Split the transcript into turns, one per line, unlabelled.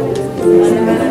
嗯。